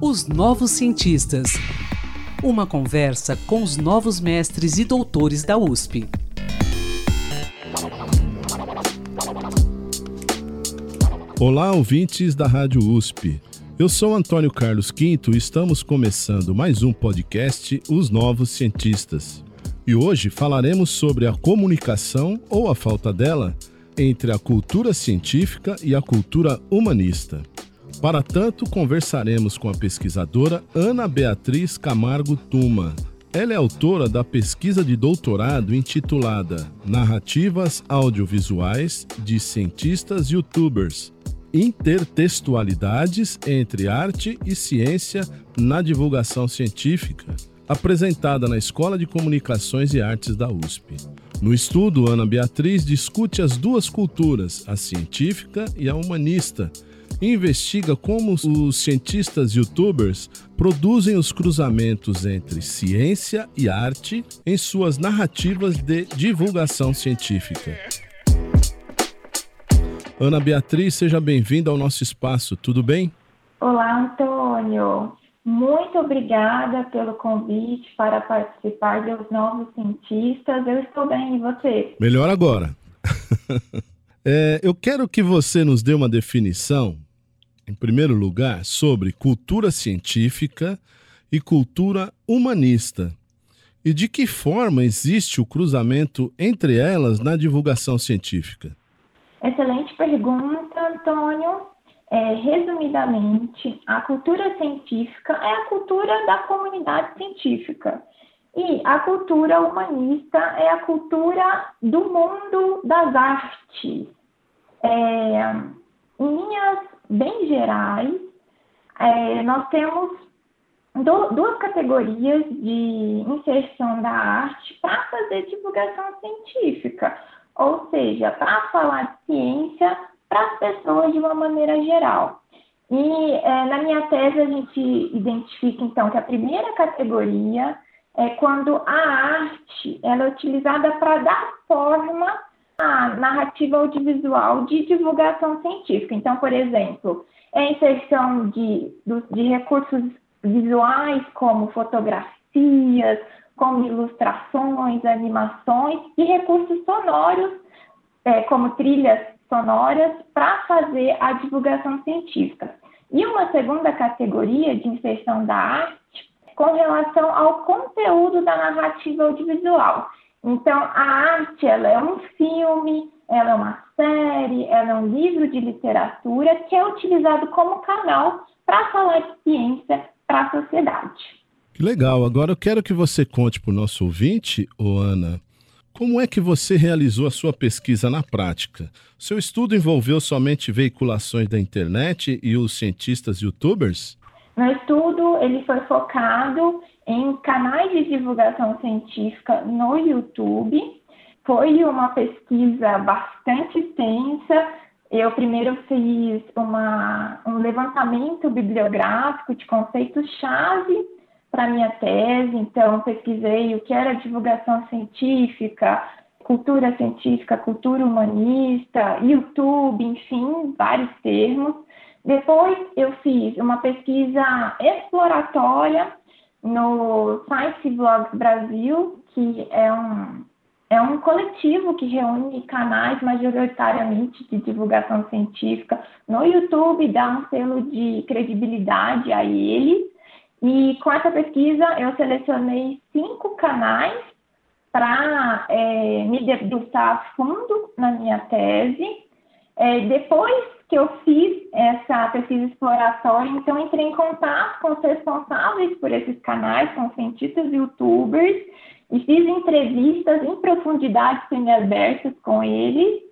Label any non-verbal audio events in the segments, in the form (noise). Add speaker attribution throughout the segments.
Speaker 1: Os Novos Cientistas. Uma conversa com os novos mestres e doutores da USP.
Speaker 2: Olá, ouvintes da Rádio USP. Eu sou Antônio Carlos Quinto e estamos começando mais um podcast Os Novos Cientistas. E hoje falaremos sobre a comunicação ou a falta dela entre a cultura científica e a cultura humanista. Para tanto, conversaremos com a pesquisadora Ana Beatriz Camargo Tuma. Ela é autora da pesquisa de doutorado intitulada Narrativas Audiovisuais de Cientistas Youtubers Intertextualidades entre arte e ciência na divulgação científica, apresentada na Escola de Comunicações e Artes da USP. No estudo, Ana Beatriz discute as duas culturas, a científica e a humanista, e investiga como os cientistas youtubers produzem os cruzamentos entre ciência e arte em suas narrativas de divulgação científica. Ana Beatriz, seja bem-vinda ao nosso espaço, tudo bem?
Speaker 3: Olá, Antônio. Muito obrigada pelo convite para participar dos Novos Cientistas. Eu estou bem, e você?
Speaker 2: Melhor agora. (laughs) é, eu quero que você nos dê uma definição, em primeiro lugar, sobre cultura científica e cultura humanista. E de que forma existe o cruzamento entre elas na divulgação científica?
Speaker 3: Excelente pergunta, Antônio. É, resumidamente, a cultura científica é a cultura da comunidade científica. E a cultura humanista é a cultura do mundo das artes. É, em linhas bem gerais, é, nós temos do, duas categorias de inserção da arte para fazer divulgação científica ou seja, para falar de ciência para as pessoas de uma maneira geral. E é, na minha tese a gente identifica então que a primeira categoria é quando a arte ela é utilizada para dar forma à narrativa audiovisual de divulgação científica. Então, por exemplo, é a inserção de, de recursos visuais como fotografias, como ilustrações, animações e recursos sonoros, é, como trilhas sonoras, para fazer a divulgação científica. E uma segunda categoria de inserção da arte com relação ao conteúdo da narrativa audiovisual. Então, a arte ela é um filme, ela é uma série, ela é um livro de literatura que é utilizado como canal para falar de ciência para a sociedade.
Speaker 2: Que legal. Agora eu quero que você conte para o nosso ouvinte, ô Ana, como é que você realizou a sua pesquisa na prática? Seu estudo envolveu somente veiculações da internet e os cientistas youtubers?
Speaker 3: Meu estudo ele foi focado em canais de divulgação científica no YouTube. Foi uma pesquisa bastante extensa. Eu primeiro fiz uma, um levantamento bibliográfico de conceitos-chave para minha tese, então pesquisei o que era divulgação científica, cultura científica, cultura humanista, YouTube, enfim, vários termos. Depois eu fiz uma pesquisa exploratória no Science Vlogs Brasil, que é um, é um coletivo que reúne canais majoritariamente de divulgação científica no YouTube, dá um selo de credibilidade a ele. E com essa pesquisa eu selecionei cinco canais para é, me debruçar a fundo na minha tese. É, depois que eu fiz essa pesquisa exploratória, então entrei em contato com os responsáveis por esses canais, com cientistas e youtubers, e fiz entrevistas em profundidade semi-abertas com eles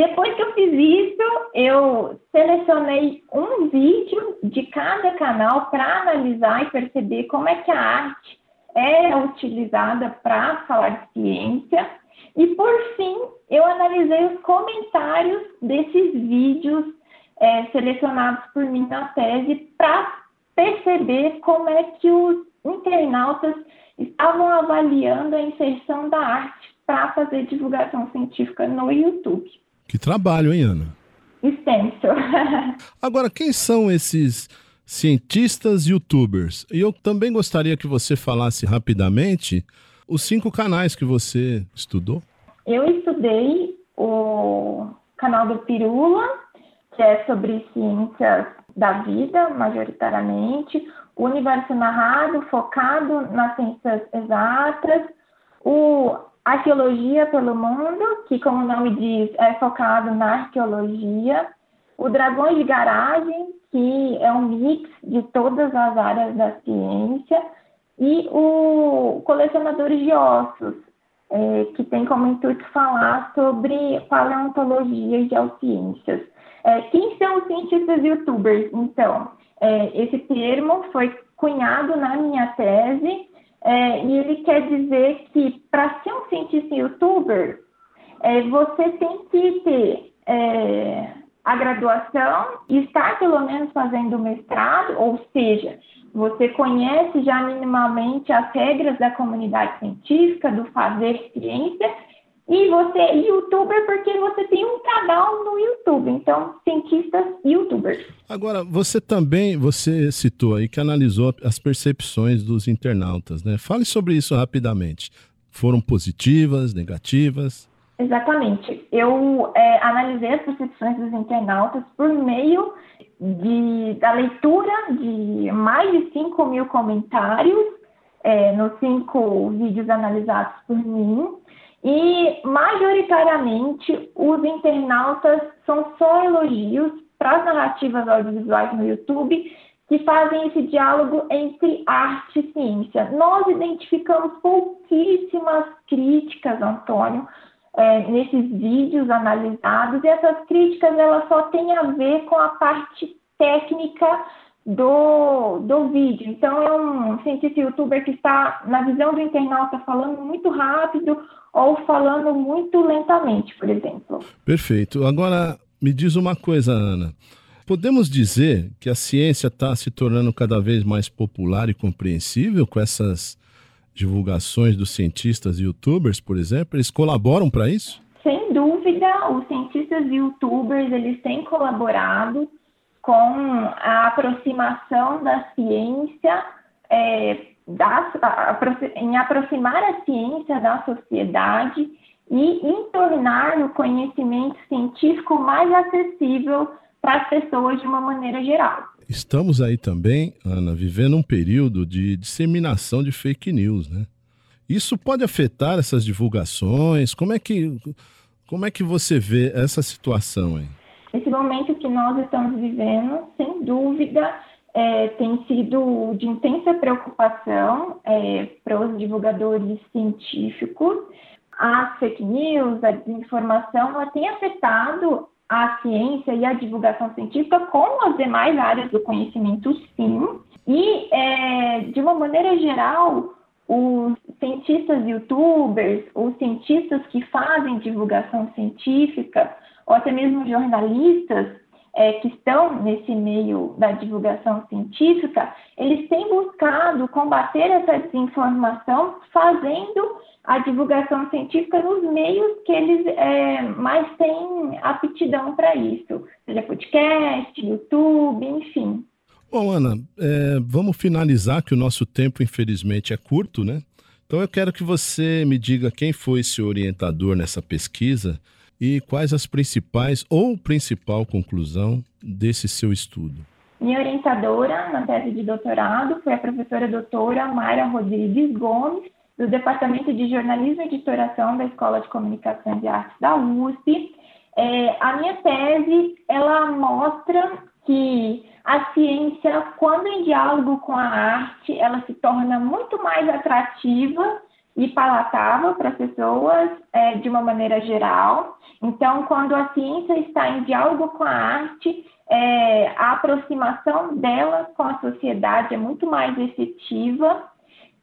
Speaker 3: depois que eu fiz isso, eu selecionei um vídeo de cada canal para analisar e perceber como é que a arte é utilizada para falar de ciência. E por fim, eu analisei os comentários desses vídeos é, selecionados por mim na tese para perceber como é que os internautas estavam avaliando a inserção da arte para fazer divulgação científica no YouTube.
Speaker 2: Que trabalho, hein, Ana?
Speaker 3: extenso. (laughs)
Speaker 2: Agora, quem são esses cientistas youtubers? E eu também gostaria que você falasse rapidamente os cinco canais que você estudou.
Speaker 3: Eu estudei o canal do Pirula, que é sobre ciências da vida, majoritariamente, o universo narrado, focado nas ciências exatas, o Arqueologia pelo Mundo, que, como o nome diz, é focado na arqueologia, o Dragões de Garagem, que é um mix de todas as áreas da ciência, e o Colecionadores de Ossos, é, que tem como intuito falar sobre paleontologia e geociências. É, quem são os cientistas youtubers? Então, é, esse termo foi cunhado na minha tese é, e ele quer dizer que para cientista youtuber, é, você tem que ter é, a graduação estar pelo menos fazendo mestrado, ou seja, você conhece já minimamente as regras da comunidade científica, do fazer ciência, e você é youtuber porque você tem um canal no YouTube, então cientistas youtubers.
Speaker 2: Agora, você também, você citou aí que analisou as percepções dos internautas, né? Fale sobre isso rapidamente. Foram positivas, negativas?
Speaker 3: Exatamente. Eu é, analisei as percepções dos internautas por meio de, da leitura de mais de 5 mil comentários é, nos cinco vídeos analisados por mim e, majoritariamente, os internautas são só elogios para as narrativas audiovisuais no YouTube que fazem esse diálogo entre arte e ciência. Nós identificamos pouquíssimas críticas, Antônio, é, nesses vídeos analisados, e essas críticas elas só têm a ver com a parte técnica do, do vídeo. Então, é um cientista youtuber que está, na visão do internauta, falando muito rápido ou falando muito lentamente, por exemplo.
Speaker 2: Perfeito. Agora, me diz uma coisa, Ana. Podemos dizer que a ciência está se tornando cada vez mais popular e compreensível com essas divulgações dos cientistas e youtubers, por exemplo? Eles colaboram para isso?
Speaker 3: Sem dúvida, os cientistas e youtubers eles têm colaborado com a aproximação da ciência é, em aproximar a ciência da sociedade e em tornar o conhecimento científico mais acessível para as pessoas de uma maneira geral.
Speaker 2: Estamos aí também, Ana, vivendo um período de disseminação de fake news, né? Isso pode afetar essas divulgações? Como é que, como é que você vê essa situação aí?
Speaker 3: Esse momento que nós estamos vivendo, sem dúvida, é, tem sido de intensa preocupação é, para os divulgadores científicos. As fake news, a desinformação, ela tem afetado a ciência e a divulgação científica como as demais áreas do conhecimento, sim. E, é, de uma maneira geral, os cientistas youtubers, os cientistas que fazem divulgação científica, ou até mesmo jornalistas, é, que estão nesse meio da divulgação científica, eles têm buscado combater essa desinformação fazendo a divulgação científica nos meios que eles é, mais têm aptidão para isso, seja podcast, YouTube, enfim.
Speaker 2: Bom, Ana, é, vamos finalizar que o nosso tempo, infelizmente, é curto, né? Então eu quero que você me diga quem foi seu orientador nessa pesquisa e quais as principais ou principal conclusão desse seu estudo.
Speaker 3: Minha orientadora na tese de doutorado foi a professora doutora Mayra Rodrigues Gomes, do Departamento de Jornalismo e Editoração da Escola de Comunicação e Artes da USP. É, a minha tese, ela mostra que a ciência, quando em diálogo com a arte, ela se torna muito mais atrativa e palatável para as pessoas é, de uma maneira geral. Então, quando a ciência está em diálogo com a arte, é, a aproximação dela com a sociedade é muito mais efetiva.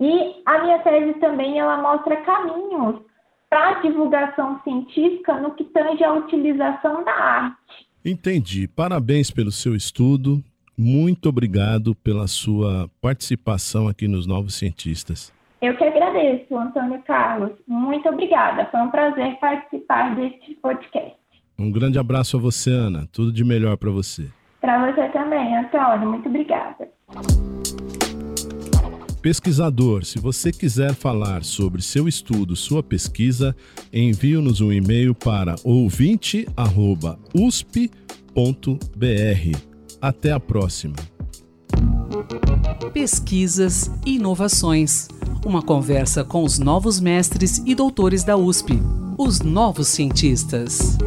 Speaker 3: E a minha tese também ela mostra caminhos para a divulgação científica no que tange à utilização da arte.
Speaker 2: Entendi. Parabéns pelo seu estudo. Muito obrigado pela sua participação aqui nos Novos Cientistas.
Speaker 3: Eu que agradeço, Antônio Carlos. Muito obrigada. Foi um prazer participar deste podcast.
Speaker 2: Um grande abraço a você, Ana. Tudo de melhor para você.
Speaker 3: Para você também, Antônio. Muito obrigada.
Speaker 2: Pesquisador, se você quiser falar sobre seu estudo, sua pesquisa, envie-nos um e-mail para ouvinte@usp.br. Até a próxima.
Speaker 1: Pesquisas e inovações. Uma conversa com os novos mestres e doutores da USP, os novos cientistas.